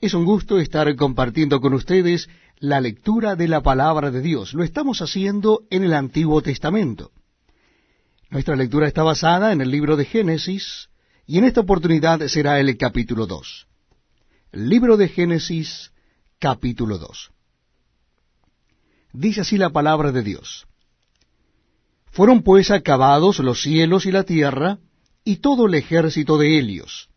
Es un gusto estar compartiendo con ustedes la lectura de la palabra de Dios. Lo estamos haciendo en el Antiguo Testamento. Nuestra lectura está basada en el libro de Génesis y en esta oportunidad será el capítulo 2. Libro de Génesis, capítulo 2. Dice así la palabra de Dios. Fueron pues acabados los cielos y la tierra, y todo el ejército de Helios.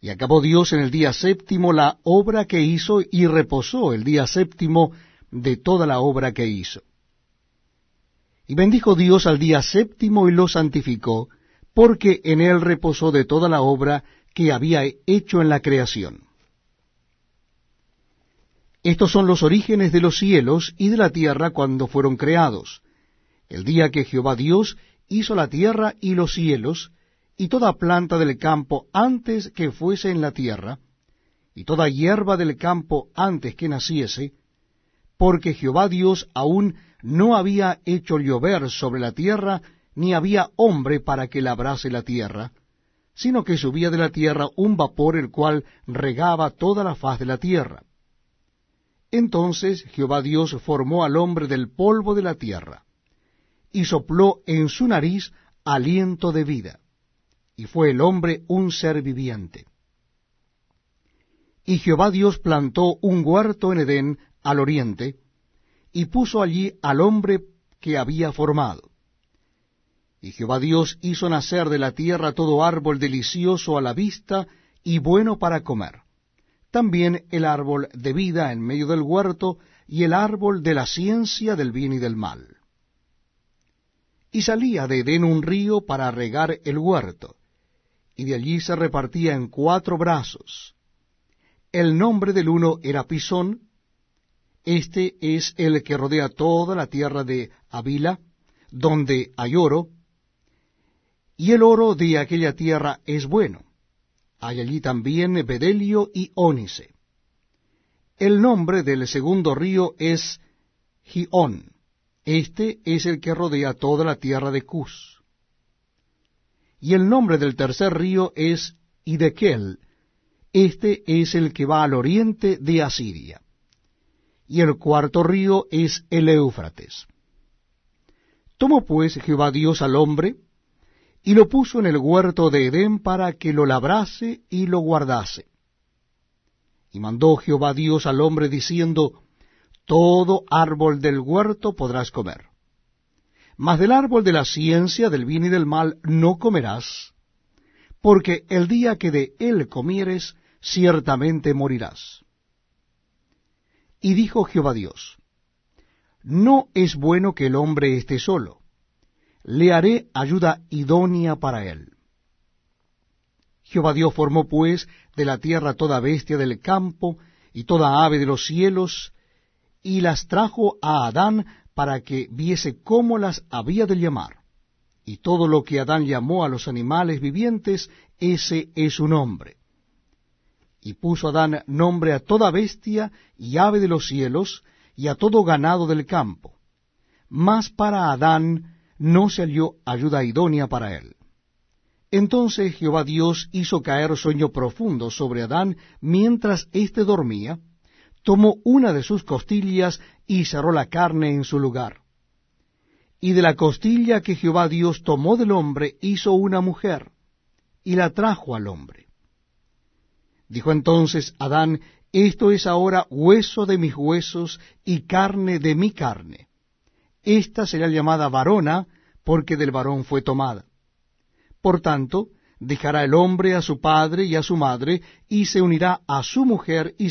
Y acabó Dios en el día séptimo la obra que hizo, y reposó el día séptimo de toda la obra que hizo. Y bendijo Dios al día séptimo y lo santificó, porque en él reposó de toda la obra que había hecho en la creación. Estos son los orígenes de los cielos y de la tierra cuando fueron creados, el día que Jehová Dios hizo la tierra y los cielos, y toda planta del campo antes que fuese en la tierra, y toda hierba del campo antes que naciese, porque Jehová Dios aún no había hecho llover sobre la tierra, ni había hombre para que labrase la tierra, sino que subía de la tierra un vapor el cual regaba toda la faz de la tierra. Entonces Jehová Dios formó al hombre del polvo de la tierra, y sopló en su nariz aliento de vida, y fue el hombre un ser viviente. Y Jehová Dios plantó un huerto en Edén al oriente, y puso allí al hombre que había formado. Y Jehová Dios hizo nacer de la tierra todo árbol delicioso a la vista y bueno para comer, también el árbol de vida en medio del huerto, y el árbol de la ciencia del bien y del mal y salía de Edén un río para regar el huerto, y de allí se repartía en cuatro brazos. El nombre del uno era Pisón, este es el que rodea toda la tierra de Avila, donde hay oro, y el oro de aquella tierra es bueno. Hay allí también bedelio y ónice. El nombre del segundo río es Gión este es el que rodea toda la tierra de Cus. Y el nombre del tercer río es Idekel. Este es el que va al oriente de Asiria. Y el cuarto río es el Éufrates. Tomó pues Jehová Dios al hombre, y lo puso en el huerto de Edén para que lo labrase y lo guardase. Y mandó Jehová Dios al hombre diciendo, todo árbol del huerto podrás comer. Mas del árbol de la ciencia del bien y del mal no comerás, porque el día que de él comieres, ciertamente morirás. Y dijo Jehová Dios, No es bueno que el hombre esté solo, le haré ayuda idónea para él. Jehová Dios formó pues de la tierra toda bestia del campo y toda ave de los cielos, y las trajo a Adán para que viese cómo las había de llamar. Y todo lo que Adán llamó a los animales vivientes, ese es su nombre. Y puso Adán nombre a toda bestia y ave de los cielos, y a todo ganado del campo. Mas para Adán no se halló ayuda idónea para él. Entonces Jehová Dios hizo caer sueño profundo sobre Adán mientras éste dormía, tomó una de sus costillas y cerró la carne en su lugar. Y de la costilla que Jehová Dios tomó del hombre hizo una mujer, y la trajo al hombre. Dijo entonces Adán, Esto es ahora hueso de mis huesos y carne de mi carne. Esta será llamada varona, porque del varón fue tomada. Por tanto, dejará el hombre a su padre y a su madre, y se unirá a su mujer, y